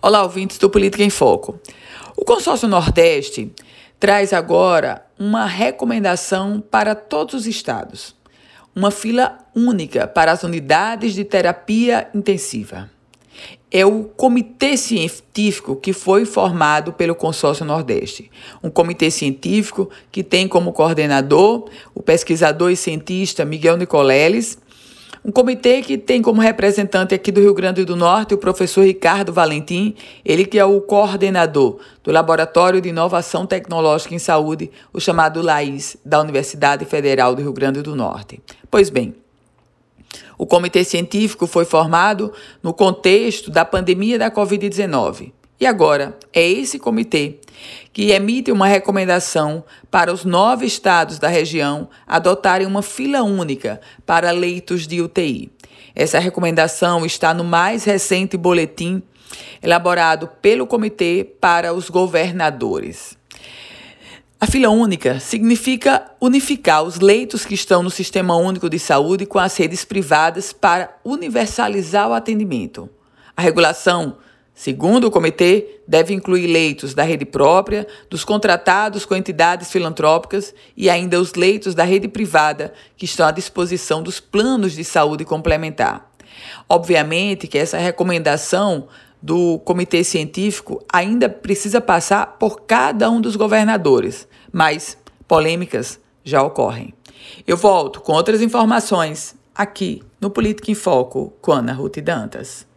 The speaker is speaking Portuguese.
Olá, ouvintes do Política em Foco. O Consórcio Nordeste traz agora uma recomendação para todos os estados. Uma fila única para as unidades de terapia intensiva. É o comitê científico que foi formado pelo Consórcio Nordeste. Um comitê científico que tem como coordenador o pesquisador e cientista Miguel Nicoleles um comitê que tem como representante aqui do Rio Grande do Norte o professor Ricardo Valentim, ele que é o coordenador do Laboratório de Inovação Tecnológica em Saúde, o chamado LAIS, da Universidade Federal do Rio Grande do Norte. Pois bem, o comitê científico foi formado no contexto da pandemia da Covid-19. E agora, é esse comitê que emite uma recomendação para os nove estados da região adotarem uma fila única para leitos de UTI. Essa recomendação está no mais recente boletim elaborado pelo Comitê para os Governadores. A fila única significa unificar os leitos que estão no Sistema Único de Saúde com as redes privadas para universalizar o atendimento. A regulação Segundo o comitê, deve incluir leitos da rede própria, dos contratados com entidades filantrópicas e ainda os leitos da rede privada que estão à disposição dos planos de saúde complementar. Obviamente que essa recomendação do comitê científico ainda precisa passar por cada um dos governadores, mas polêmicas já ocorrem. Eu volto com outras informações aqui no Política em Foco com Ana Ruth Dantas.